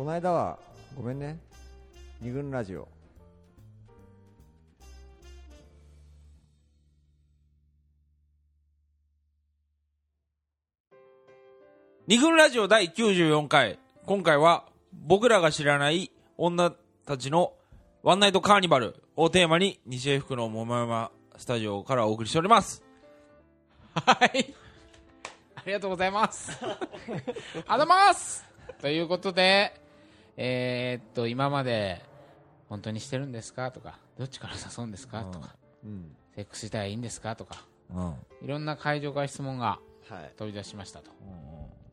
この間はごめんね二軍ラジオ二軍ラジオ第94回。今回は僕らが知らない女たちのワンナイトカーニバルをテーマに西江福の桃山スタジオからお送りしております。はい。ありがとうございます。ありがとうございますということで、えーっと、今まで、本当にしてるんですか？とか、どっちから誘うんですか？とか、うん。セックスしたらいいんですか？とか、うん。いろんな会場から質問がはい。飛び出しましたと。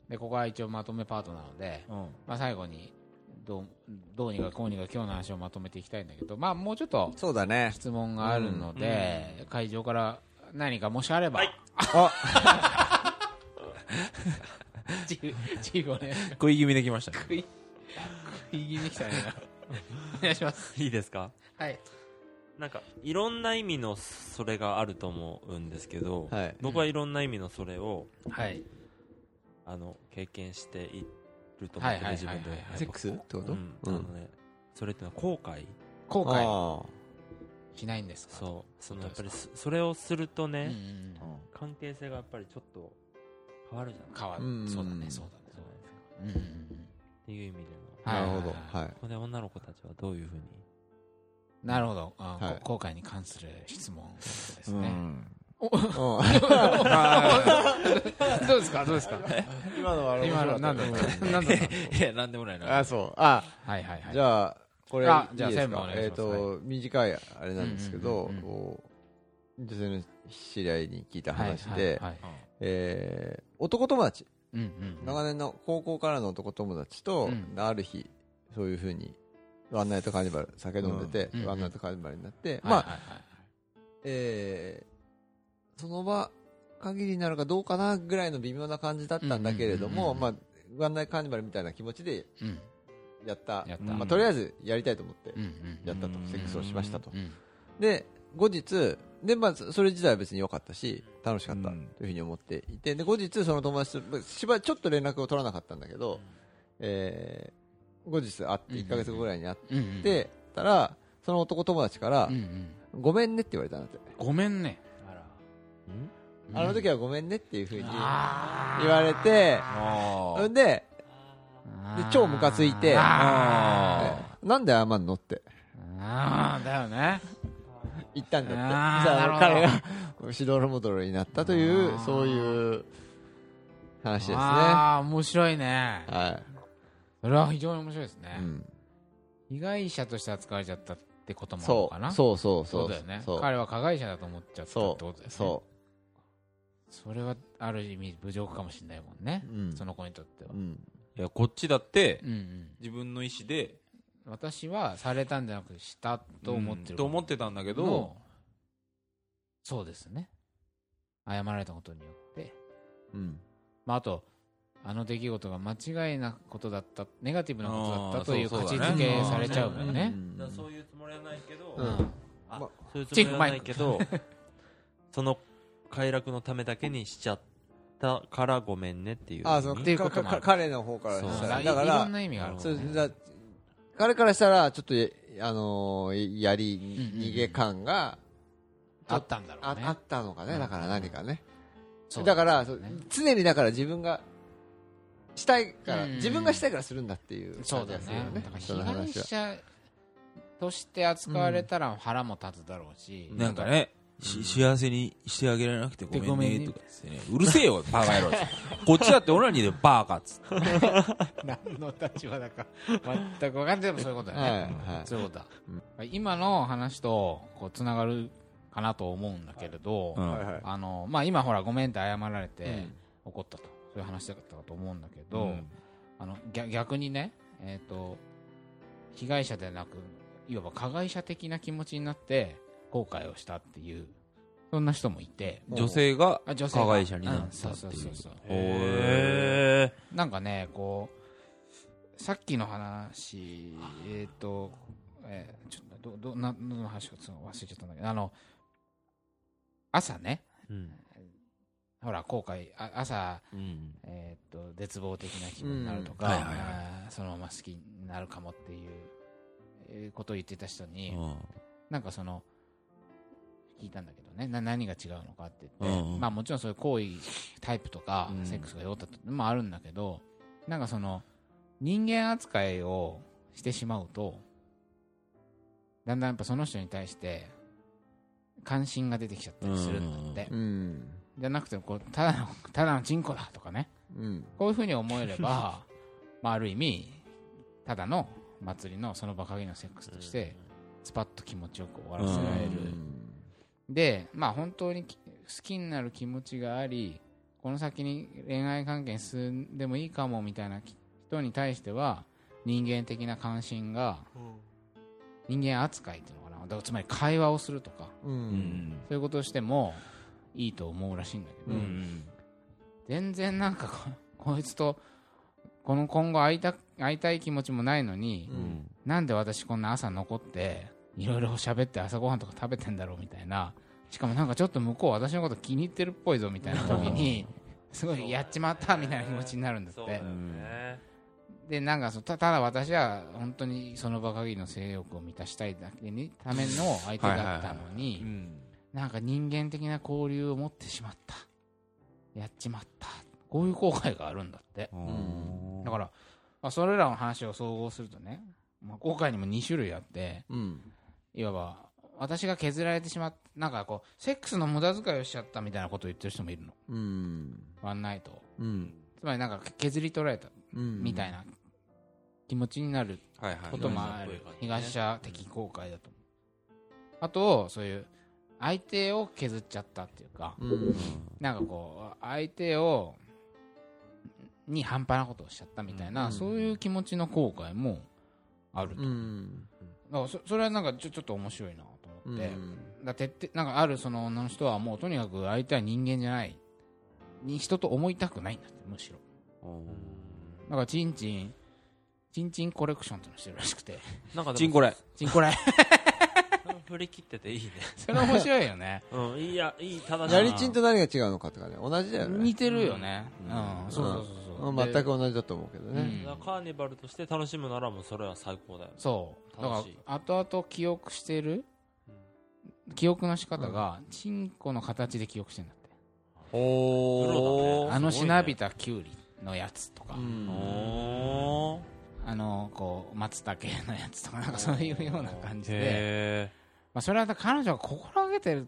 で、ここは一応まとめパートなので、うん。まあ最後に、どう、どうにかこうにか今日の話をまとめていきたいんだけど、まあもうちょっとそうだね。質問があるので、会場から何かもしあれば、あ 自由、自由お願いします。食い気味できましたね。食い、気味来たね。お願いします。いいですか？はい。なんかいろんな意味のそれがあると思うんですけど、はい。僕はいろんな意味のそれをはい。あの経験していると思ってて、はいはいはいはい。自分で、はいセックス？ってこと？うん。あのね、それってのは後悔。後悔。あしないんですか？そう。そのやっぱりそそそれをするとうんうね、ん。関係性がやっぱりちょっと変わるじゃない変わうんる。そうだね、そうだね。じゃないですかうんうんうん。っていう意味でのなるほど。はい。はいここで女の子たちはどういうふうに？なるほど。あはい。こ後悔に関する質問ですね。うん。どうですか？どうですか？今のは今の、なんだなんだいや、なんでもないな。あそう。あ。はいはいはい。じゃあこれあじゃあいいです専務お願いします。えっと短いあれなんですけど女性の知り合いに聞いたはい話ではいはい。えー男友達うんうん長年の高校からの男友達と、うん。ある日そういうふうにワンナイトカーニバル酒飲んでて、うんワンナイトカーニバルになって、はいまあ、はいはい。えーその場限りになるかどうかなぐらいの微妙な感じだったんだけれども、うんうんまあ、ワンナイトカーニバルみたいな気持ちでうんやった。やった。まあ、とりあえずやりたいと思ってうんうんやったと、うんセックスをしましたと、うん。で後日で、まあ、それ自体は別に良かったし楽しかったとうん。いうふうに思っていてで後日その友達とまあしばらくちょっと連絡を取らなかったんだけど、えー後日会って1ヶ月後ぐらいに会ってたらその男友達からごめんねって言われたんだって。ごめんね。あの時はごめんねっていうふうに言われてあんでで超ムカついてなんで謝んのって。ーあーだよね言ったんだって。さあ彼がしどろもどろになったというそういう話ですね。ああ面白いね。はそれは非常に面白いですい、ね。うん、被害者として扱われちゃったってこともあるのそかな？うそうそうそそううだよね。そう。彼は加害者だと思っちゃったってそことだよね。う。そそれはある意味侮辱かもしれないもんね。う、うん。その子にとっては。うん、いや、こっちだってう、んうん。自分の意思で、私はされたんじゃなくしたと思ってる。うん。と思ってたんだけど、どそうですね。謝られたことによって。うん。まああとあの出来事が間違いなことだったネガティブなことだったという価値づそうだね。けされちゃうもん。ねそういうつもりはないけど、うん。あまそういうつもりはないけどその快楽のためだけにしちゃったからごめんねっていうあそのっていうかことも彼の方からそうしただらだからいろんな意味があるね。そうだ彼からしたらちょっとあのーやり逃げ感があったんだろうね。ああったのかねだから何かね。だから常にだから自分がしたいからうん。自分がしたいからするんだっていうそうだよね。だから被害話は。者として扱われたら腹も立つだろうし、なんかね、し幸せにしてあげられなくてごめんねとかですね。うるせえよ、バカ野郎。こっちだってオナニーでバーカっつって。何の立場だか全く分かんないでもそういうことだよね、はいはい。そういうことだ、今の話とこうつながるかなと思うんだけれど、うん。はいはい。あのまあ、今ほらごめんって謝られてうん。怒ったと。そういう話だったかと思うんだけど、うん。あの逆逆にね、えー、と被害者でなくいわば加害者的な気持ちになって後悔をしたっていうそんな人もいて女性があ女性が。加害者になったっていう。そうそうそう。へなんかねこうさっきの話えっ、と、えーちょっとどどなどの話か忘れちゃったんだけどあの朝ねーうん。ほら後悔あ朝うん。えーっと絶望的な気分になるとか、うん。はいはいはい。あーそのまま好きになるかもっていうえーことを言ってた人に、うん。なんかその聞いたんだけどね。な何が違うのかって言って、うんうん。まあ、もちろんそういう行為タイプとか、うん。セックスが酔ったともあるんだけどなんかその人間扱いをしてしまうとだんだんやっぱその人に対して関心が出てきちゃったりするんだって、うん。じゃなくてこうただの ただのチンコだとかね。うん。こういうふうに思えれば まあある意味ただの祭りのその場限りのセックスとしてスパッと気持ちよく終わらせられる、でまあ本当にき好きになる気持ちがありこの先に恋愛関係に進んでもいいかもみたいな人に対しては人間的な関心が人間扱いっていうのかな。だからつまり会話をするとかううん。んそういうことをしてもいいと思うらしいんだけうど、ん。全然なんかこ こいつとこの今後会いた会いたい気持ちもないのに、うん。なんで私こんな朝残っていろいろ喋って朝ごはんとか食べてんだろうみたいな。しかもなんかちょっと向こう私のこと気に入ってるっぽいぞみたいな時にすごいやっちまったみたいな気持ちになるんだって。でなんかそうたただ私は本当にその場限りの性欲を満たしたいだけにための相手だったのにうん。なんか人間的な交流を持ってしまった。やっちまった。こういう後悔があるんだって。うん。だから、まあ、それらの話を総合するとね、まあ、後悔にも2種類あってうんいわば私が削られてしまったなんかこうセックスの無駄遣いをしちゃったみたいなことを言ってる人もいるの。うん。ワンナイトをうん。つまりなんか削り取られたうん。みたいな気持ちになることもある。被害東者的後悔だと思う。あとそういう相手を削っちゃったっていうかうん。なんかこう相手をに半端なことをしちゃったみたいな、うん。そういう気持ちの後悔もあると、うんらそそれはなんかちょちょっと面白いなとう思って、ん。だ徹底なんかあるその女の人はもうとにかく相手は人間じゃないに人と思いたくないんだってむしろ。だからチンチンチンチンコレクションっていうのしてるらしくて。なんかチンコレチンコレ振り切ってていいね。それ面白いよね。うんいいやいいただやりちんと何が違うのかとかね同じだよね。似てるよね。う、うんんそうそうそうそう、うんで全く同じだと思うけどね。うん。カーニバルとして楽しむならもうそれは最高だよそう。だから後々記憶してる記憶の仕方がチンコの形で記憶してんだって。おー。あのしなびたキュウリのやつとか、うん。おーあのこう松茸のやつとかなんかそういうような感じで、へまあ、それは彼女が心がけてる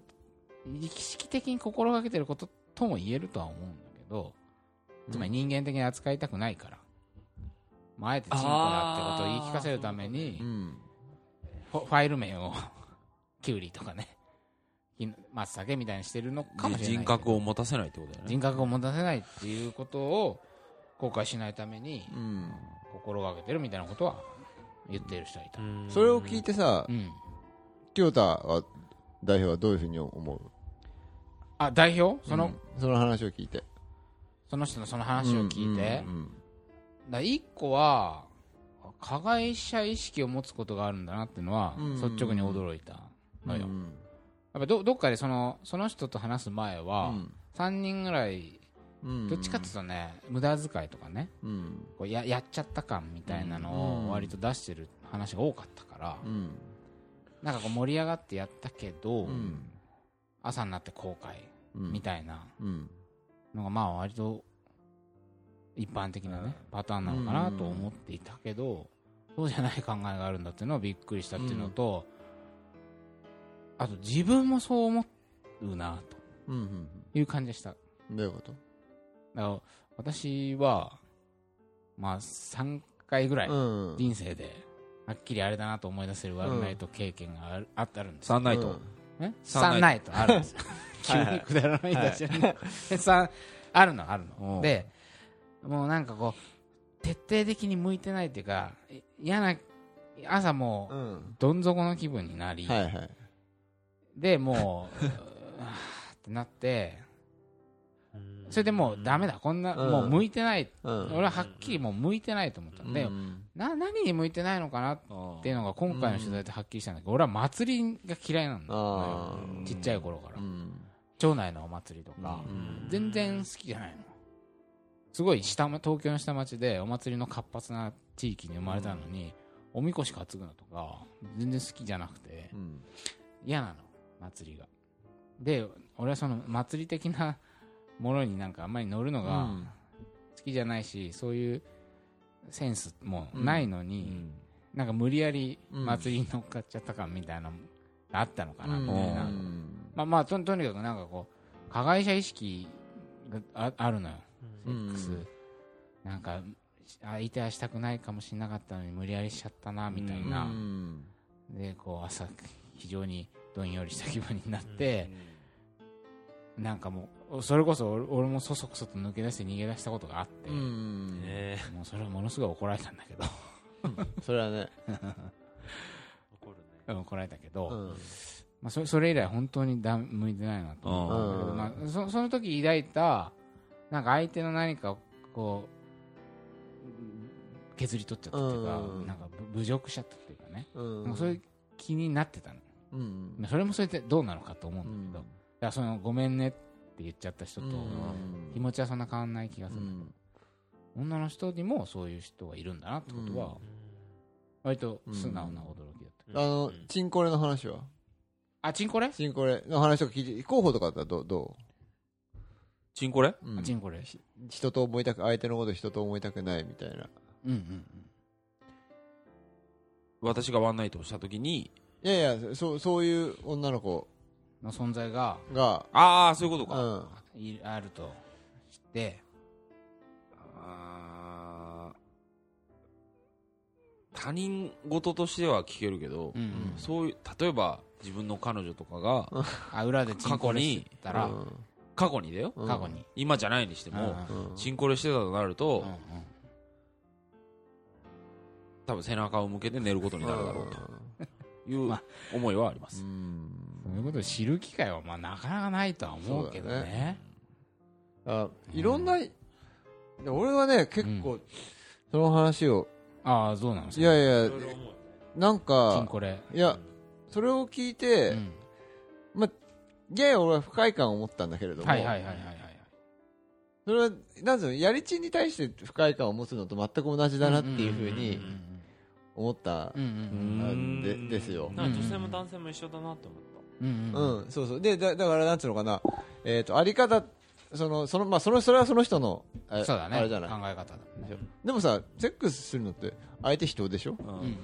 意識的に心がけてることとも言えるとは思うんだけどつまり人間的に扱いたくないから、まあ、あえてチンコだってことを言い聞かせるためにうん。ファイル名を キュウリとかね。き松茸みたいにしてるのかもしれない人格を持たせないってことだよね。人格を持たせないっていうことを後悔しないためにうん。心がけてるみたいなことは言っている人はいた、ーそれを聞いてさうん、清田は代表はどういうふうに思う？あ代表？その,、うん。その話を聞いてその人のその話を聞いて、うんだから一個は加害者意識を持つことがあるんだなっていうのはうん。率直に驚いたのよ、うんやっぱどどっかでそのその人と話す前は、うん。3人ぐらいうん。どっちかっていうとね無駄遣いとかねうん。こうややっちゃった感みたいなのうん。を割と出してる話が多かったから、うん。なんかこう盛り上がってやったけど、うん。朝になって後悔うん。みたいなうんのがまあ割と一般的なねパターンなのかなと思っていたけどそうじゃない考えがあるんだっていうのはびっくりしたっていうのとあと自分もそう思うなうんうんという感じでした。だかうんどういうこと？ら私はまあ3回ぐらいうん。人生ではっきりあれだなと思い出せるワンナイト経験があるあってあるんですよ。サンナイトねサンサンナイトあるんですよ急はいはいにくだらないんだし。らね さあるのあるうん。のでもうなんかこう徹底的に向いてないっていうかい嫌な朝もううん。どん底の気分になり、はいはい。でもうってなってそれでもうダメだ。こんな、うん。もう向いてない、うん。俺ははっきりもう向いてないと思った。ん。で、うんな何に向いてないのかなっていうのが今回の取材ではっきりしたんだけど、俺は祭りが嫌いなんだちっちゃい頃から、うん町内のお祭りとか、うん。全然好きじゃないの。すごい下ま東京の下町でお祭りの活発な地域に生まれたのに、おみこし担ぐのとか全然好きじゃなくてうん。嫌なの祭りが。で俺はその祭り的なものになんかあんまり乗るのが好きじゃないし、そういうセンスもないのに、なんか無理やり祭りに乗っかっちゃった感みたいなのがあったのかなみたいな、まあまあととにかくなんかこう加害者意識がああるのよ、セックス。なんか相手はしたくないかもしれなかったのに無理やりしちゃったなみたいな、でこう朝非常にどんよりした気分になって、なんかもうそれこそ俺俺もそそくそと抜け出して逃げ出したことがあって、えもうそれはものすごい怒られたんだけど。それはね。ー 怒るね。怒られたけど、うんまあ、それそれ以来本当にだ向いてないなと。思ったけど、うんまあ、そその時抱いたなんか相手の何かをこう削り取っちゃったっていうか、うん。なんか侮辱しちゃったっていうかね、うん。なんかそういう気になってたの。うん。まあそれもそれでどうなのかと思ううんんだけど、だからそのごめんねって言っちゃった人と、うん。気持ちはそんな変わんない気がする、うん。女の人にもそういう人がいるんだなってことは割と素直な驚きだった、あのチンコレの話は？あチンコレ、チンコレ。の話とか聞いて候補とかだったらどう？どチンコレ？ううん。あチンコレ。人と思いたく相手のこと人と思いたくないみたいな。うんうん私がワンナイトをした時に。いやいやそうそういう女の子。うんの存在がが。ああそういうことか、うん。いあると知って。あー他人事としては聞けるけど、うんうん。そういう例えば自分の彼女とかが あ裏でチンコレしてたら、過去にだよ、うん。過去に、今じゃないにしても、うん。チンコレしてたとなると、うん。うん。多分背中を向けて寝ることになるだろうと。いうまあ。思いはあります、うん。そういうことを知る機会はまあなかなかないとは思うけどそうだね。あいろんな、で俺はね結構、その話を。ああそうなんですいやいやなんチンかコレ、いやそれを聞いて、うん。やや俺は不快感を持ったんだけれども、はいはいはいはいはい。それはなんつうのやりちんに対して不快感を持つのと全く同じだなっていうふうに思ったうんでですよ女性も男性も一緒だなって思った。うんうんそうそう。でだだからなんつうのかな。えっ、とあり方そのそのまあそのそれはその人のあそうだね。あれじゃない。考え方だね。でもさセックスするのって相手人でしょ？っうんうん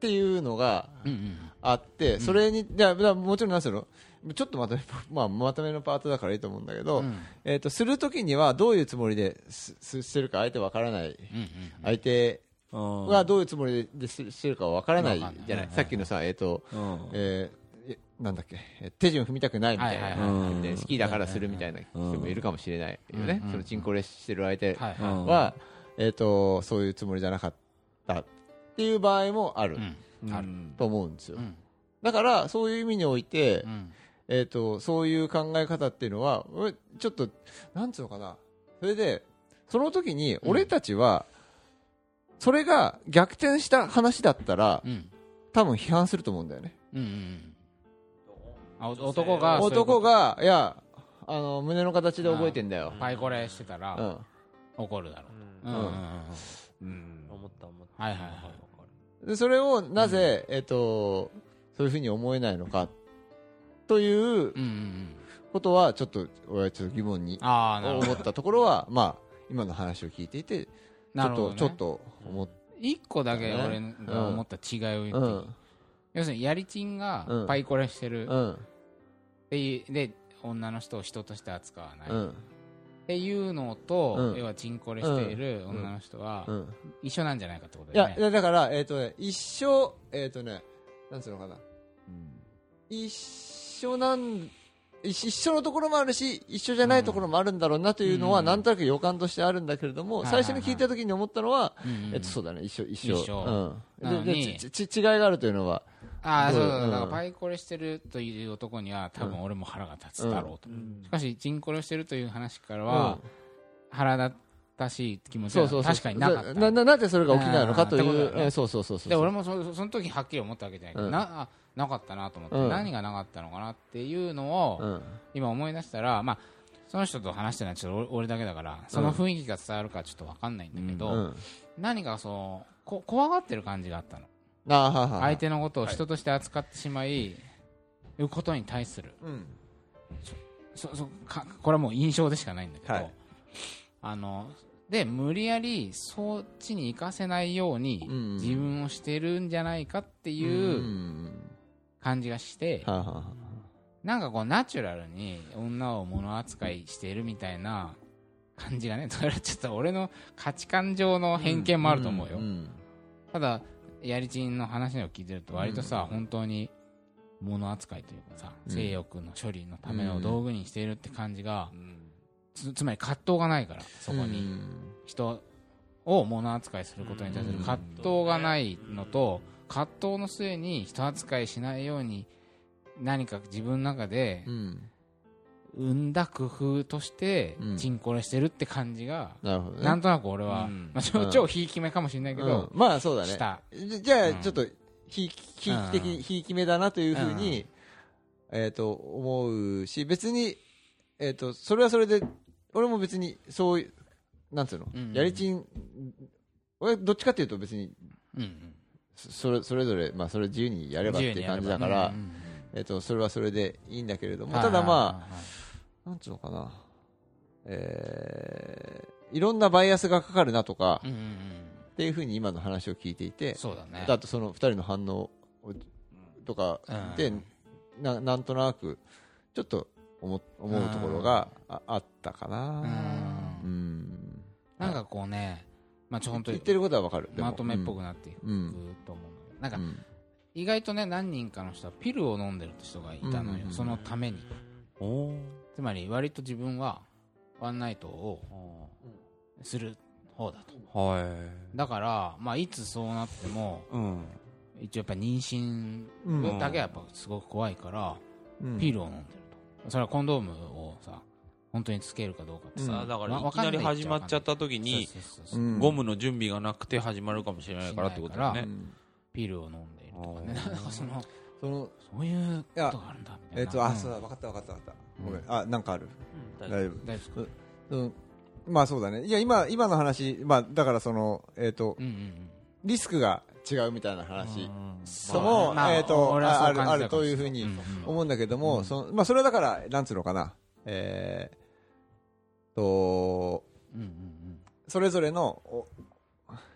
うんていうのがうんうんあって、それに、じゃもちろんなんつうの、ちょっとまとめ、まあ、まとめのパートだからいいと思うんだけど、うん。えっ、と、するときにはどういうつもりです、すしてるか相手わからない。うん相手うん。がどういうつもりでですしてるかわからないじゃない。うんさっきのさ、えっ、と、うん。えーえなんだっけ、え手順踏みたくないみたいはいはいなは好きだからするみたいな人もいるかもしれないよね。う。ん。そのチンコレしてる相手はえっ、と、そういうつもりじゃなかったっていう場合もある。と思うんですよ。う。ん。だから、そういう意味においてう、ん。えー、とそういう考え方っていうのは俺ちょっとなんつうのかな。それでその時に俺たちは、それが逆転した話だったらうん。多分批判すると思うんだよね。うんうん男が男がいやあの胸の形で覚えてんだよ、パイコレしてたらうん、怒るだろう。ん。ううんうんうん。うん。思った思った。はいはいはいでそれをなぜ、えー、とそういうふうに思えないのかといううんうんうんことはちょっと俺はちょっと疑問にああなるほど。思ったところはまあ今の話を聞いていてちょっと、なるほどね。ちょっと思っ一個だけ俺が思った違いを言っていい、うん。要するにやりちんがうん。パイコレしてる。っうん。ていうで女の人を人として扱わない、っうんていうのと、うん。要はチンコレしている女の人はうん。一緒なんじゃないかってことだよね。いやだから、えっ、とね、一緒、えっ、とね、なんつうのかな。一緒なん、一一緒のところもあるし、一緒じゃないところもあるんだろうなというのは、うん。なんとなく予感としてあるんだけれども、はいはいはい。最初に聞いた時に思ったのは、うんうんえっと、そうだね、一緒、一緒。うん。ででちち違いがあるというのは、ああそうそう、う。ん。だからパイコレしてるという男には多分俺も腹が立つだろうと、うん。しかしチンコレしてるという話からは、腹立たしい気持ちはそうそうそう。確かになかった。なななぜそれが起きないのかという、ね。えそうそうそうそう。で俺もそその時はっきり思ったわけじゃないけど、うん。なあなかったなと思って、うん。何がなかったのかなっていうのを、うん。今思い出したら、まあ、その人と話してるのはちょっと俺俺だけだからその雰囲気が伝わるかちょっと分かんないんだけど、うん。何かそうこ怖がってる感じがあったの相手のことを人として扱ってしまい、いうことに対する。うん。そそかこれはもう印象でしかないんだけど、はい。あので無理やりそっちに行かせないように自分をしてるんじゃないかっていううん感じがして、はあはあはなんかこうナチュラルに女を物扱いしているみたいな感じがねそれはちょっと俺の価値観上の偏見もあると思うよ、ん。ただやりちんの話を聞いてると割とさ、本当に物扱いというかさ、うん。性欲の処理のための道具にしているって感じが、うん。つつまり葛藤がないからそこに。うん。人を物扱いすることに対する葛藤がないのと葛藤の末に人扱いしないように何か自分の中でうん生んだ工夫としてうん。チンコレしてるって感じがなるほどね。なんとなく俺は、うん。まあ、超うん。超ひいき目かもしれないけど、うん。まあそうだね。した。じじゃうん。あちょっとひいひいき的うん。ひいき目だなというふうにえっと思うし別にえっとそれはそれで俺も別にそういうなんつうの？うん。やりちん俺どっちかっていうと別にうんうん。そそれそれぞれまあそれ自由にやればっていう感じだからえっとそれはそれでいいんだけれどもはいただまあはい。はいはいなんつうのかな、えー、いろんなバイアスがかかるなとか、うんうんうん。っていうふうに今の話を聞いていて、そうだね。あとその2人の反応をとかで、うん。ななんとなくちょっと思思うところがああったかな。うん。うん。なんかこうねまあちょ本当に言ってることはわかる。まとめっぽくなっていくうんと思うのなんかうん。意外とね何人かの人はピルを飲んでるって人がいたのよ、うんそのためにつまり割と自分はワンナイトをする方だと。はい。だから、まあ、いつそうなってもうん。一応やっぱ妊娠うんだけはやっぱすごく怖いから、うん。ピルを飲んでると。それはコンドームをさ本当につけるかどうかってさ、さあだからわいきなり始まっちゃった時にゴムの準備がなくて始まるかもしれないからってことだよね。うん。ピルを飲んでいるとかね。あー。なんかそのそのそういうことがあるんだみたいな。えっとあんそうだ分かった分かった分かった。うんごめん。あなんかある？大大丈夫。大丈夫うん。まあそうだね。いや今今の話まあだからそのえっとうんうんうん。リスクが違うみたいな話。うんとも、まあえっ、と、俺はそうあある、あるというふうにうんうん。思うんだけども、そのまあ、それはだから、なんつうのかな、えー、と、うんうんそれぞれの、お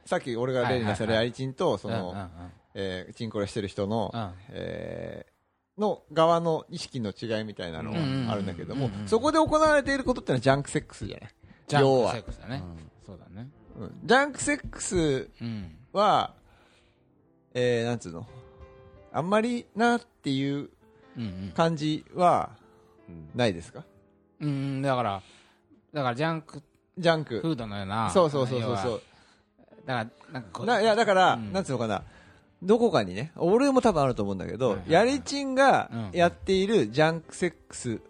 さっき俺が例に出したレアリチンと、その、うんうんうん。えーチンコレしてる人の、うん。えーの側の意識の違いみたいなのうんがあるんだけどもそこで行われていることってのはジャンクセックスじゃない？ジャンク要はセックスだね。そうだね。うん。ジャンクセックスうん。は、えー、なんつうの、あんまりなっていううん感じはないですか？うんうん。だからだからジャンクジャンク。フードのようなそうそうそうそうそう。だからなんかこうないやだから、うん。なんつうのかな？どこかにね俺も多分あると思うんだけど、はいはいはい。やりちんがうんやっているジャンクセックス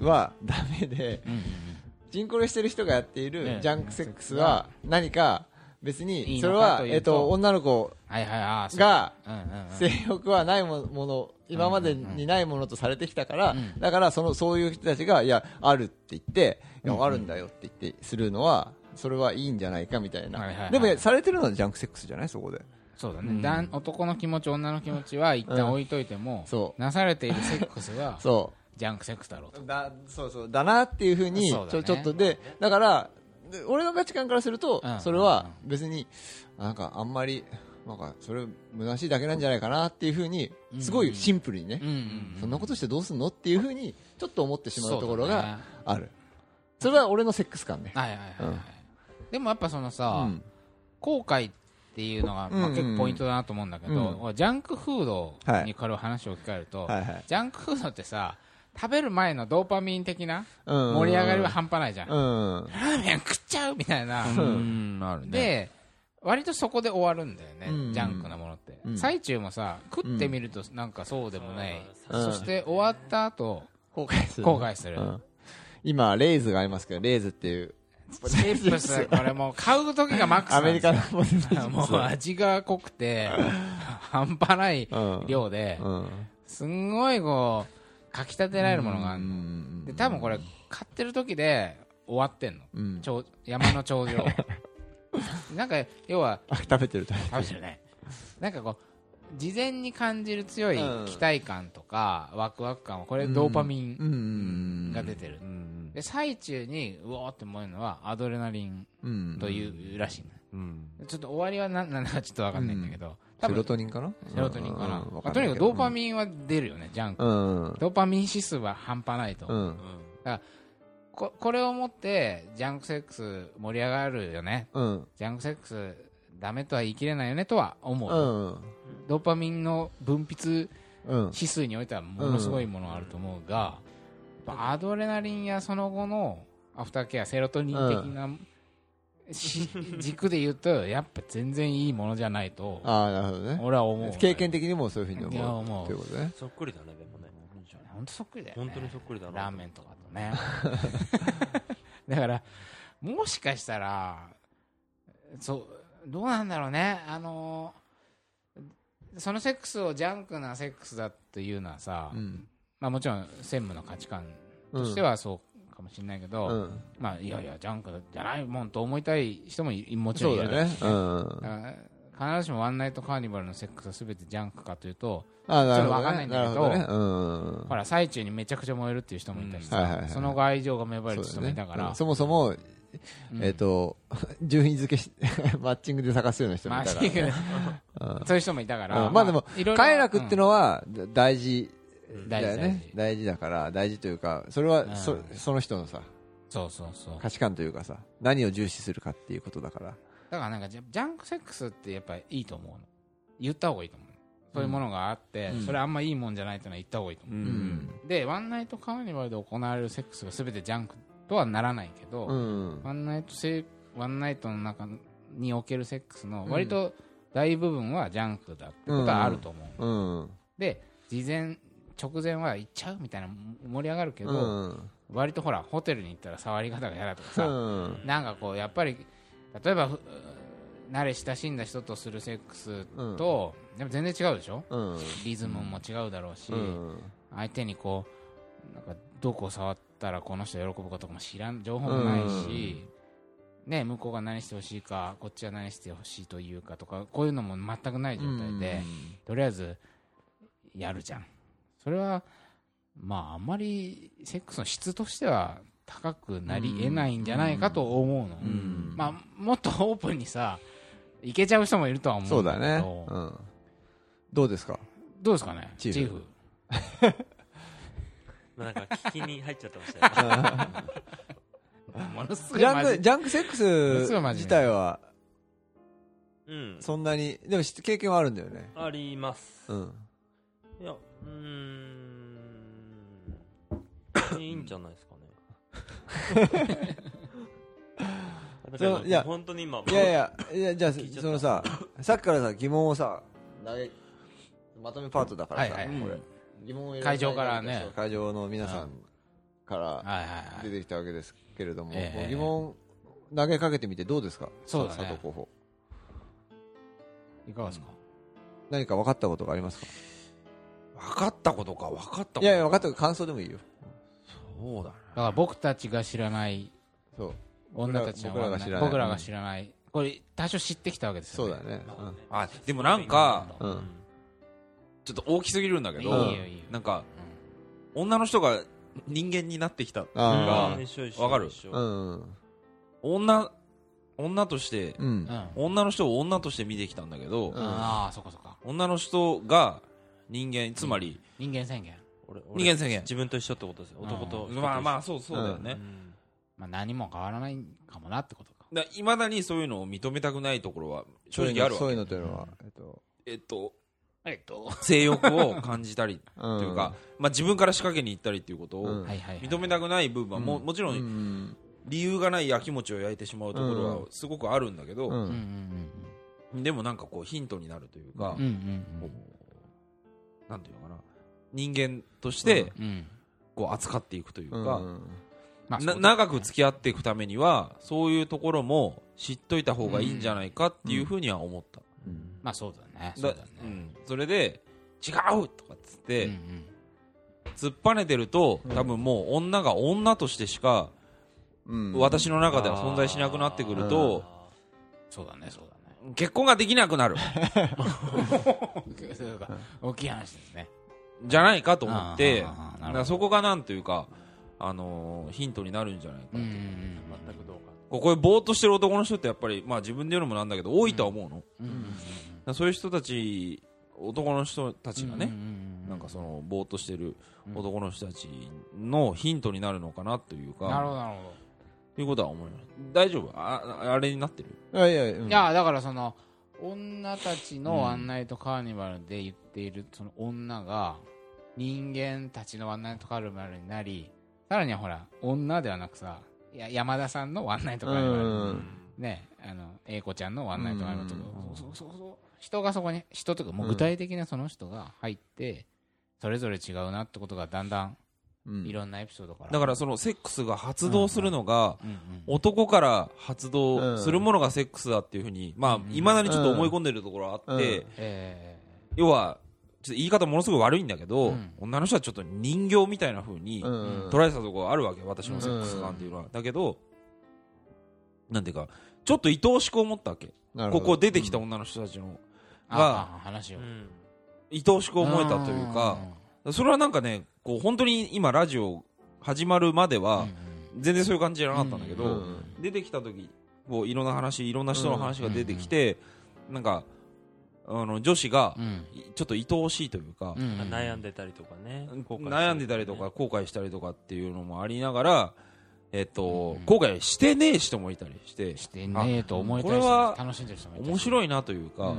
はダメで、うんうんチンコレしてる人がやっていね。るジャンクセックスは何か別いにいそれはえっと女の子が性欲はないもの今までにないものとされてきたから、うんだからそのそういう人たちがいやあるって言っていうんやあるんだよって言ってするのはそれはいいんじゃないかみたいな、でもされてるのはジャンクセックスじゃない？そこでそうだね、うん。だん男の気持ち女の気持ちは一旦置いといても、そう。なされているセックスが そジャンクセックスだろうと。うだそうそう。だなっていうふうにちょちょっとでだからで俺の価値観からすると、うん。それは別になんかあんまりなんかそれ虚しいだけなんじゃないかなっていうふうにすごいシンプルにね、うんうんそんなことしてどうすんのっていうふうにちょっと思ってしまうところがある。それは俺のセックス感ね。はいはいはい、でもやっぱそのさ、うん。後悔っていうのが、まあ、うんうんうん。結構ポイントだなと思うんだけど、うん。俺ジャンクフードはいにこれを話を聞かれると、はい。はいジャンクフードってさ食べる前のドーパミン的なうん。盛り上がりは半端ないじゃん、うん。ラーメン食っちゃうみたいな、うん。なるね。で割とそこで終わるんだよね、うん。ジャンクなものって、うん。最中もさ食ってみるとなんかそうでもない、うん。そして終わった後後悔する。後悔する、うん。今 Lay's がありますけど Lay's っていうチップスこれもう買う時がマックスアメリカのポテトチップスもう味が濃くて半端ないうん量でうんすんごいこうかき立てられるものがあるの。うんで多分これ買ってる時で終わってんの。うん。頂山の頂上 なんか要はあ食べてる食べてるね。なんかこう事前に感じる強いうん。期待感とかワクワク感はこれドーパミンが出てる。うんで最中にうおーって燃えるのはアドレナリンうんというらしいの。うん。ちょっと終わりは何なんだかちょっと分かんないんだけど。多分セロトニンかな？セロトニンかな。うん。まあとにかくドーパミンは出るよねジャンク。うん。ドーパミン指数は半端ないと。うん。ここれをもってジャンクセックス盛り上がるよね。うん。ジャンクセックスダメとは言い切れないよねとは思う、うん。ドーパミンの分泌うん。指数においてはものすごいものがあると思うが、アドレナリンやその後のアフターケアセロトニン的な、し軸で言うとやっぱ全然いいものじゃないとああなるほどね。俺は思う。経験的にもそういうふうに思う。思う。ということね。そっくりだねでもね。本当そっくりだよね。本当にそっくりだな。ラーメンとかとね。だからもしかしたらそうどうなんだろうね。あのそのセックスをジャンクなセックスだというのはさ、うんまあ、もちろん専務の価値観としてはそうかもしれないけど、うん。まあいやいやジャンクじゃないもんと思いたい人もいもちろんそいうるだね。うん。必ずしもワンナイトカーニバルのセックスは全てジャンクかというとああなるほちょっとわかんないんだけどね。うん。ほら最中にめちゃくちゃ燃えるっていう人もいたしさ、うんはいはいはい。その後愛情が芽生える人もいたから、うん。そもそもうん。えっと順位付けし マッチングで探すような人もいたからそういう人もいたから、うん。まあでも快楽ってのはだ大事うんだよね。大事。だから大事というかそれはそうん。その人のさそうそうそう。価値観というかさ何を重視するかっていうことだから。だからなんかジャジャンクセックスってやっぱりいいと思うの。言った方がいいと思うそういうものがあって、うん。それあんまいいもんじゃないっていうのは言った方がいいとう。思う、ん。でワンナイトカーニバルで行われるセックスが全てジャンクとはならないけど、うん。ワンナイトセワンナイトの中におけるセックスの割と大部分はジャンクだってことはあると思う、うん。で事前直前は行っちゃうみたいな盛り上がるけうど、ん。割とほらホテルに行ったら触り方が嫌だとかうさ、ん。なんかこうやっぱり例えばふ慣れ親しんだ人とするセックスと、でも全然違うでしょ？うん。リズムも違うだろうし、うん。相手にこうなんかどこを触ったらこの人喜ぶかとかも知らん情報もないし、ね、向こうが何してほしいかこっちは何してほしいというかとかこういうのも全くない状態で、とりあえずやるじゃんそれはまああんまりセックスの質としては高くなり得ないんじゃないかと思うの、うん。まあ、もっとオープンにさいけちゃう人もいるとは思そううんだね。どうん。どうですか？どうですかね？チーフ。まあなんか聞きに入っちゃってましたよ。ねものすごいジャンクジャンクセックス自体はうん。そんなにでも知経験はあるんだよね。あります。うん。いやうーんいいんじゃないですかね。いや本当に今いやいやいやじゃあそのささっきからさ疑問をさ投げまとめパートだからさはいはい。これ。疑問を会場からね。会場の皆さんからはいはい。はい。出てきたわけですけれども、疑問投げかけてみてどうですか？そうだね。佐藤候補。いかがですか、何か分かったことがありますか？分かったことか分かったこといやいや分かった感想でもいいよそうだねだから僕たちが知らないそう。女たちの僕らが知らない。僕らが知らない。これ多少知ってきたわけですよ、ね、そうだね。あでもなんかうん、うん。ちょっと大きすぎるんだけいいどよいいよ。なんか女の人が人間になってきたあー一緒一緒わかる？一緒うん。女女としてうん。うん、うん女の人を女として見てきたんだけど、うん。ああそっかそっか。女の人が人間つまり人間宣言俺人間宣言自分と一緒ってことですよ。男とまあまあそうそうだよね、うん。まあ何も変わらないかもなってことか。いまだにそういうのを認めたくないところは正直あるわけ。そういうのというのはえっと。えっと。えっと。性欲を感じたり。う んというか、まあ、自分から仕掛けに行ったりっていうことうん。を認めたくない部分はも,、うん。もちろうん。ん理由がないやきもちを焼いてしまうところはすごくあるんだけど、うん。うんうんでもなんかこうヒントになるというか、うんうんうん。こうなんていうのかな人間としてこう扱っていくというか、長く付き合っていくためにはそういうところも知っといた方がいいんじゃないかっていうふうには思った、まあそうだね。そだうだね。うん。それで違うとかっつって、うんうん。突っぱねてると多分もう女が女としてしかうん。私の中では存在しなくなってくるとそうだねそうだね。結婚ができなくなる。大きい話ですねじゃないかと思ってそこがなんというか、あのーヒントになるんじゃないかう。んうん全くどうか。ここでぼーっとしてる男の人ってやっぱり、まあ、自分で言うのもなんだけど多いとは思うの、そういう人たち男の人たちがね、なんかそのぼーっとしてる男の人たちのヒントになるのかなというか、なるほどなるほということは思います。大丈夫？ああれになってる？いやいや、うん。どいやだからその女たちのワンナイトカーニバルで言っているその女が人間たちのワンナイトカーニバルになりさらにはほら女ではなくさいや山田さんのワンナイトカーニバルうん。ね、あの、英子ちゃんのワンナイトカーニバルとかう。ん。そうそうそう人がそこに、人というかもう具体的なその人が入って、それぞれ違うなってことがだんだんうん。いろんなエピソードから。だからそのセックスが発動するのが、男から発動するものがセックスだっていうふうに、まあ、うんいまだにちょっと思い込んでるところはあって、要は、ちょっと言い方ものすごい悪いんだけど、うん。女の人はちょっと人形みたいな風にうん。捉えたところがあるわけ、私のセックス感っていうのは。だけど、なんていうか、ちょっと愛おしく思ったわけ。ここ出てきた女の人たちの、ー、がああ話を。うん。愛おしく思えたというか、それはなんかね、こう本当に今ラジオ始まるまでうん、は、全然そういう感じじゃなかったんだけど、うん出てきた時こういろんな話いろんな人の話が出てきて、なんかあの女子がちょっと愛おしいというか、うん。悩んでたりとかね後悔してる悩んでたりとか後悔したりとかっていうのもありながら、えっとうん。後悔してねえ人もいたりしてしてねえと思いたい人これは楽しんでる人もいたし面白いなというか、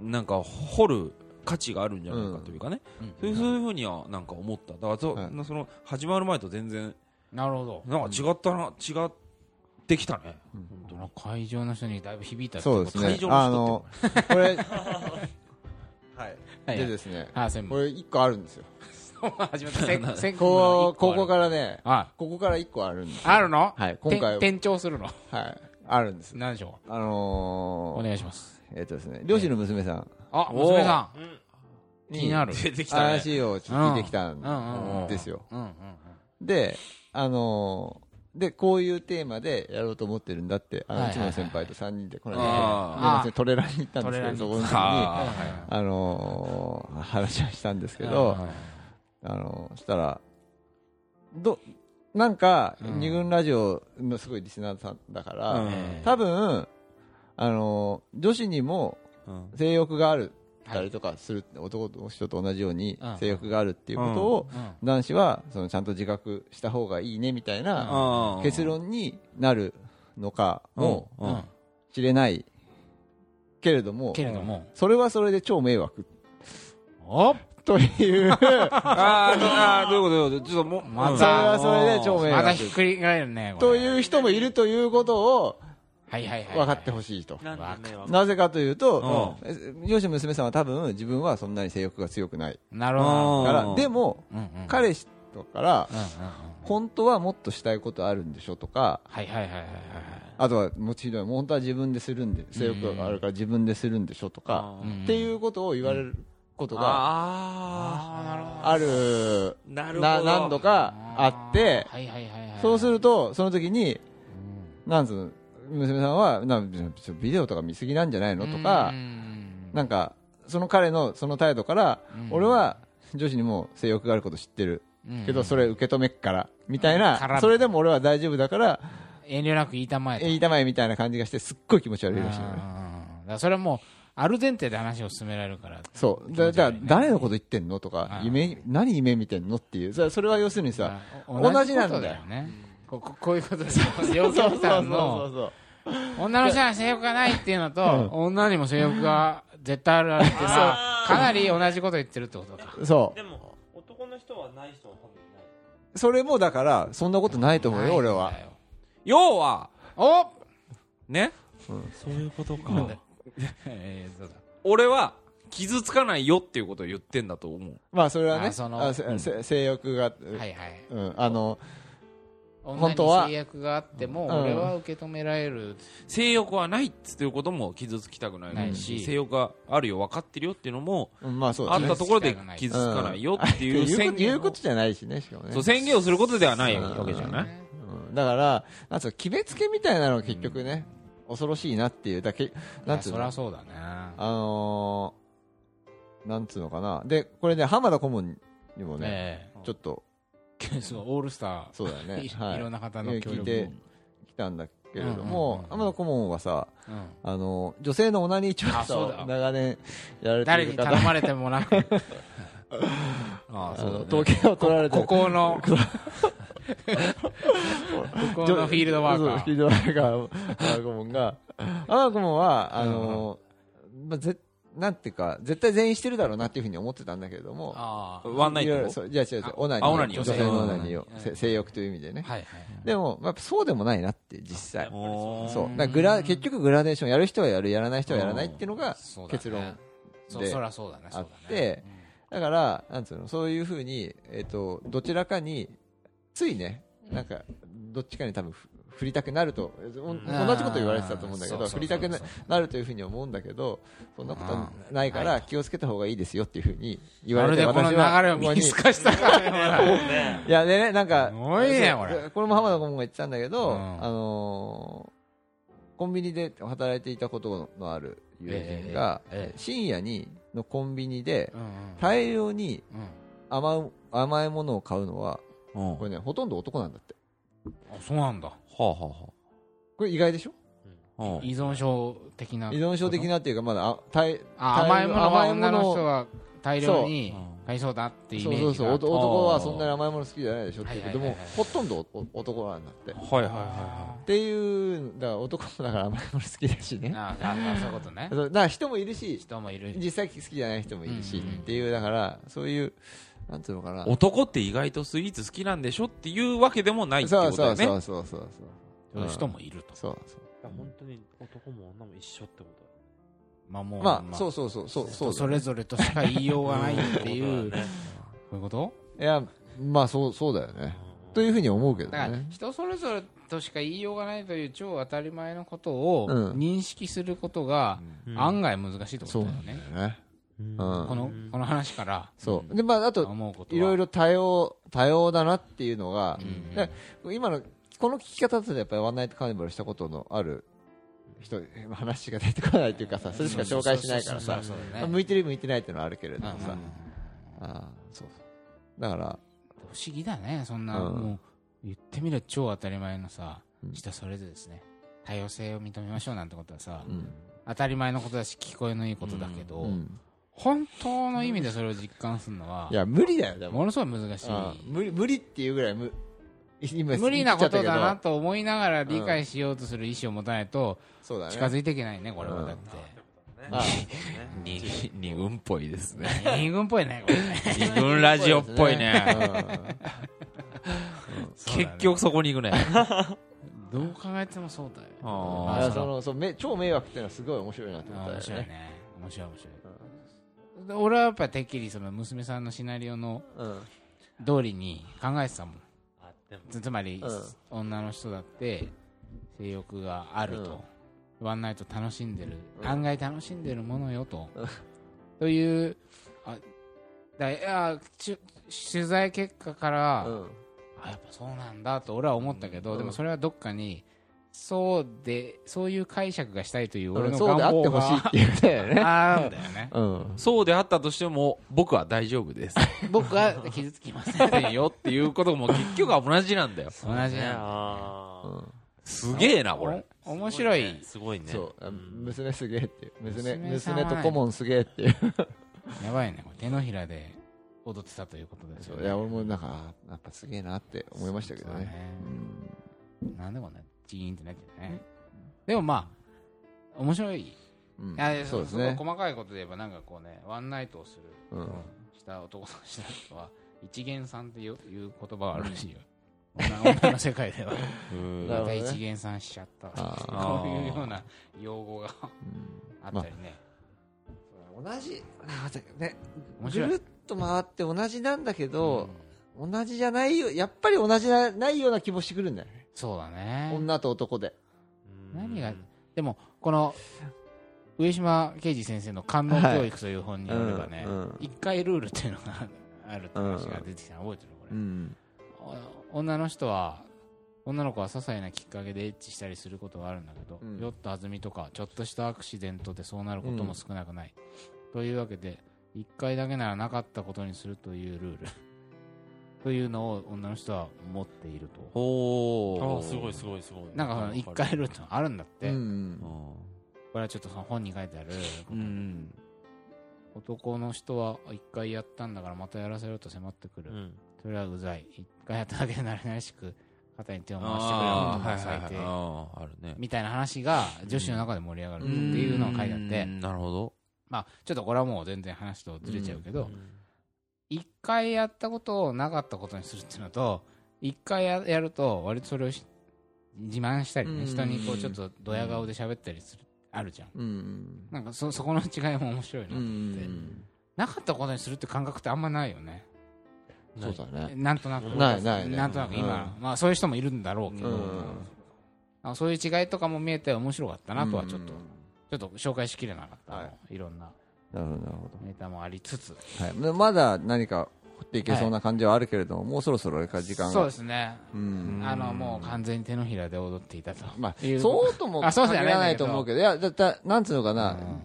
うん。なんか掘る価値があるんじゃないかというかね、うん。そういうふうにはなんか思った。だからその始まる前と全然なるほど。なんか違ったな違ってきたね、うん会場の人にだいぶ響いたそうですね会場。のあ人の、これ、はい。はいでですね、こ門。れ一個あるんですよ。始まった。こう、ここら。からね、あ、ここから一個あるんですよあるの？はい、今回、て転調するの？はい、あるんです。何でしょあうのー、お願いします。えっとですね、漁師の娘さんあ、おー娘さん。うん気になる。出てきたね話をちょっと聞いてきたうんですよ。で、あのー、で、こういうテーマでやろうと思ってるんだって、あの、先輩と3人で、このあ間、トレランに行ったんですけど、そこの時に、ああのー、話をしたんですけうん。ど、あのー、したら、ど、なんか、うん二軍ラジオのすごいリスナーさんだから、うん。多分、あのー、女子にもうん。性欲がある。はいたりとかする、男の人と同じようにうん。性欲があるっていうことを、うん。男子はそのちゃんと自覚した方がいいねみたいな結論になるのかもしれないけれども。それはそれで超迷惑。おという、あーあーどういうことどういうことちょっともまたそれはそれで超迷また惑ひっくり返るね。ことれいう人もいるということをはいはいはい。分かってほしいと。なぜかというと、漁師の娘さんは多分自分はそんなに性欲が強くない。なるほど。から、うんでも、うんうん彼氏とからうんうんうん。本当はもっとしたいことあるんでしょとか、はいはいはいはいはい。あとはもちろん本当は自分でするん。で、性欲があるから自分でするんでしょとか、うん。っていうことを言われることがある何度かあって、はいはいはいはい。そうすると、その時に、うん、なんつうの、娘さんは、なビデオとか見すぎなんじゃないのとかう、んなんか、その彼のその態度から、うん俺は女子にも性欲があること知ってるうんけど、それ受け止めっから、みたいな、それでも俺は大丈夫だから、遠慮なく言いたまえと。言いたまえみたいな感じがして、すっごい気持ち悪いうんらしいのそれはもう、ある前提で話を進められるから。そう。だだから、誰のこと言ってんのとかう、ん夢、何夢見てんのっていう。それそれは要するにさ、あ同じなんだよね。こここういうことで すよ。陽気さんの、そう女の人は性欲がないっていうのと、女にも性欲が絶対あるあるっていうのは、かなり同じこと言ってるってことか。そう。でも男の人はない人は多分いない。それもだから、そんなことないと思うよ、俺は。要はお！ね？そういうことか。えーそうだ。俺は傷つかないよっていうことを言ってんだと思う。まあ、それはね、あそのあせせ性欲が、はいはい。うん、あの、女本当は？に制約があっても、うん。俺は受け止められる。性欲はないっつっていうことも傷つきたくないないしし性欲があるよ分かってるよっていうのもうんまあそうあった。ところで傷つかないよっていう宣言ううことじゃないしね、しかもね。そう宣言をすることではないうんわけじゃない？うん。だから、なんつうの決めつけみたいなのが結局ね、恐ろしいなっていうだけなんつうの？そりゃそうだね。あのー、なんつうのかな。でこれね浜田顧問にもね、えちょっとえそうオールスター。そうだよね。いはい。ろんな方の協力聞いて来たんだけれどうんうんも、うんうん。浜田顧問はさうん。あの女性のオナニー調査をあそうだ。長年やられて誰いる方。に頼まれてもなく。ああね。の統計を取られてここの ここのフィールドワーカー。フィールドワーカー浜田顧問が 浜田顧問はあの、まあ、ぜなんていうか絶対全員してるだろうなっていうふうに思ってたんだけれどもああワンナイトそうじゃあ違う違うあオナニーあオナニーを女性のオナニー。を。性欲という意味でね。はいはいでも、まあ、そうでもないなって実際。そうだからグラ結局グラデーションやる人はやるやらない人はやらないっていうのが結論でそりゃそうだね。あってだからなんつうのそういうふうに、えっとどちらかについねなんかどっちかに多分ふ振りたくなるとお同じこと言われてたと思うんだけど振りたくなるというふうに思うんだけどそんなことはないかはら気をつけた方がいいですよっていうふうに言まわれてるでこの流れを見透かしたかのような。いねやでねなんかこれ。も浜田顧問が言ってたんだけど、うん。あのーコンビニで働いていたことのある友人が、深夜にのコンビニで大量にうん。甘いものを買うのはうん。これねほとんど男なんだって。あそうなんだはあはこれ意外でしょ？あはあ依存症的な。依存症的なっていうかまだあ大あ甘いものは女の人が大量にそう買いそうだっていうイそうメージがそう。そうお男はそんなに甘いもの好きじゃないでしょっていう。でもはいはいはい。はいほとんどお男なんだって。っはいはいはていうだから男もだから甘いもの好きだしね。あああそういうことね。そう。だから人もいるし人もいる。実際好きじゃない人もいるし、うんうんうん。っていうだからそういうなんつうのかな。い男って意外とスイーツ好きなんでしょっていうわけでもないってそうそうことだよねそうそうそう。そういう人もいると。そうそう。本当に男も女も一緒ってことまあもうまあそうそうそうそう。そうそれぞれとしか言いようがないっていう。だよね。そういうこといやまあそうそうだよね。というふうに思うけどだからね人それぞれとしか言いようがないという超当たり前のことをうん。認識することがうん。案外難しいってこそうとだよねこのこの話からそう。でまああといろいろ多様多様だなっていうのが今のこの聞き方だとやっぱりワンナイトカーニバルしたことのある人話が出てこないっていうかさそれしか紹介しないからさ向いてる向いてないっていうのはあるけれどもさ。ああそう。だから不思議だねそんな、うん。もう言ってみれば超当たり前のさ、うん。人それぞれですね。多様性を認めましょうなんてことはさ、うん。当たり前のことだし聞こえのいいことだけど、うん本当の意味でそれを実感するのはいや無理だよでも。ものすごい難しい。無理無理っていうぐらい無今無理なことだなと思いながら理解しようとする意思を持たないとそうだね。近づいていけないねこれはうん。だって、あ。に二軍っぽいですね。二軍っぽいね二軍ラジオっぽいね。結局そこに行くね。どう考えてもそうだよ。ああいやそのそうめ超迷惑っていうのはすごい面白いなと思あったよね。面白いね。面白い面白い、で俺はやっぱてっきりその娘さんのシナリオのうん。通りに考えてたもん。あでも。つつまり、う女の人だって性欲があると、ワンナイト楽しんでる、うん。案外楽しんでるものよと、うん。というあだいやち取材結果から、うん。あやっぱそうなんだと俺は思ったけど、うん。でもそれはどっかにそうでそういう解釈がしたいという俺のそうであって願望がほしいっていうだよね あだよね。うん。そうであったとしても僕は大丈夫です。僕は傷つきませんよっていうことも 結局は同じなんだよ。同じなんだあー。すげえなこれ。お面白い。すごいね。そう。娘すげえっていう。娘娘と顧問すげえっていう。やばいね。これ手のひらで踊ってたということですよね。いや俺もなんかあやっぱすげえなって思いましたけどね。そうだね。うん。なんでこんなチーンってなってるねでもまあ面白い。うん。そうですね。ごい細かいことで言えばなんかこうねワンナイトをする、うん。した男とした人は一元さんっていういう言葉があるらしいよ、女女の世界では。うん。なるほどね大体一元さんしちゃった。こういうような用語がうん。あったりね、同じ。ね面白い。ぐるっと回って同じなんだけど同じじゃないよやっぱり同じじゃないような気もしてくるんだよねそうだね。女と男で。うん。何が？でもこの上島啓二先生の観音教育という本によればねはいうん。一、回ルールっていうのがあるって話が出てきたの覚えてるこれ、うん。お女の人は女の子は些細なきっかけでエッチしたりすることがあるんだけど、うん。酔った弾みとかちょっとしたアクシデントでそうなることも少なくない、というわけで1回だけならなかったことにするというルールというのを女の人は持っていると。ほああすごいすごいすごい。なんかその1回ルールってのあるんだって、うん。これはちょっとその本に書いてある。うん男の人は1回やったんだからまたやらせろと迫ってくる、うん。それはうざい。1回やっただけで慣れ慣れしく肩に手を回してくれるあ男が最低、あああるね。みたいな話が女子の中で盛り上がるっていうのが書いてあって、うん。なるほど。まあ、ちょっとこれはもう全然話とずれちゃうけど、うん一回やったことをなかったことにするっていうのと一回ややると割とそれをし自慢したりね、うん。人にこうちょっとドヤ顔で喋ったりする、あるじゃん。うん。なんかそそこの違いも面白いなとう思って、ん。なかったことにするって感覚ってあんまないよね。そうだね。なんとなく。ないないね。なんとなく今、まあそういう人もいるんだろうけど、うん。あそういう違いとかも見えて面白かったなとはちょっと、うん。ちょっと紹介しきれなかった、はい。い、ろんななるほどなるほネタもありつつ。どはい。でまだ何か掘っていけそうな感じはあるけれどももうそろそろ時間が。そうですね。うん。あのもう完全に手のひらで踊っていたとまあそうともあそうじゃない限らないと思うけどいやだだなんつうのかな。うん。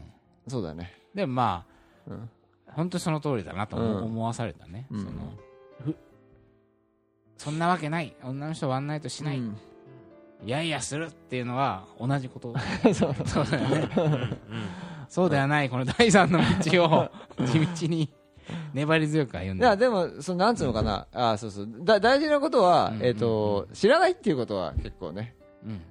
そうだね。でもまあ、うん。本当にその通りだなと思,、わされたね、うん。そのふそんなわけない。女の人はワンナイトしない、うん。いやいやするっていうのは同じこと。そう。そうだよねそうではないこの第三の道を 地道に粘り強く歩んでいやでもそのなんつうのかな。あそうそう。だ大事なことはうんえっと知らないっていうことは結構ね。うん。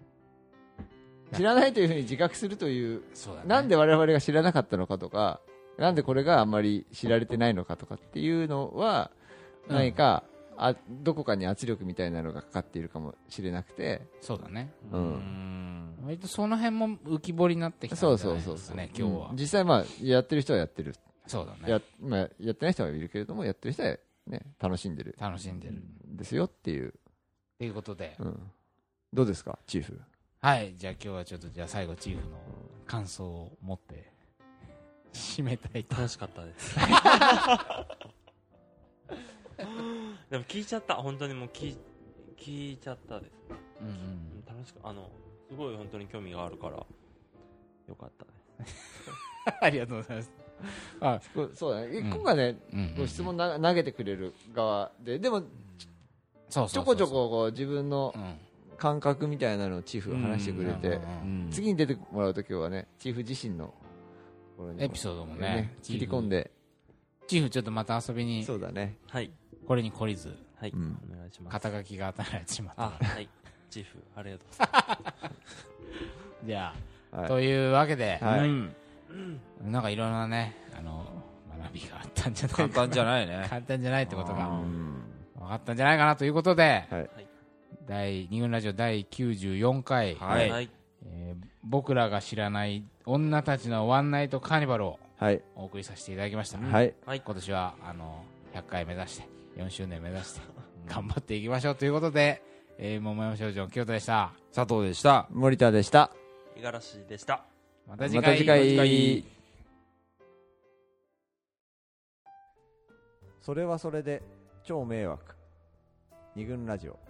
知らないというふうに自覚するというそうだね。なんで我々が知らなかったのかとかなんでこれがあんまり知られてないのかとかっていうのはうん。何かあどこかに圧力みたいなのがかかっているかもしれなくて。そうだね。ううんん割とその辺も浮き彫りになってきたそうんじゃないそうそうそうですかね今日は、うん実際まあやってる人はやってる。そうだね。や,、まあ、やってない人はいるけれどもやってる人はね楽しんでる。楽しんでる、んですよっていう、ということで、うん、どうですかチーフ？はいじゃあ今日はちょっとじゃあ最後チーフの感想を持って締めたいと。楽しかったです。でも聞いちゃった。本当にもう聞い聞いちゃったです。うんうん。楽しくあのすごい本当に興味があるから。よかったです ありがとうございます。あ、こそうだね、うん。今回ねうんご質問な投げてくれる側ででもちょこちょここう自分のうん。感覚みたいなのをチーフが話してくれて、次に出てもらうときはねチーフ自身のエピソードもね切り込んで。チーフちょっとまた遊びに。そうだね、はい。これに懲りず。はい、うん。お願いします。肩書きが与えられてしまった。あはいチーフありがとう。ございますじゃあ、はい。というわけで、はい。うん。なんかいろんなねあの学びがあったんじゃないか。簡単じゃないね。簡単じゃないってことがうん。分かったんじゃないかなということで、はい。第二軍ラジオ第94回、はい。はい。えー僕らが知らない女たちのワンナイトカーニバルをはい。お送りさせていただきました、はい。はい。今年はあの100回目指して4周年目指して頑張っていきましょうということで、えー、桃山少女清田でした。佐藤でした。森田でした。五十嵐でした。また次回。また次回。それはそれで超迷惑。二軍ラジオ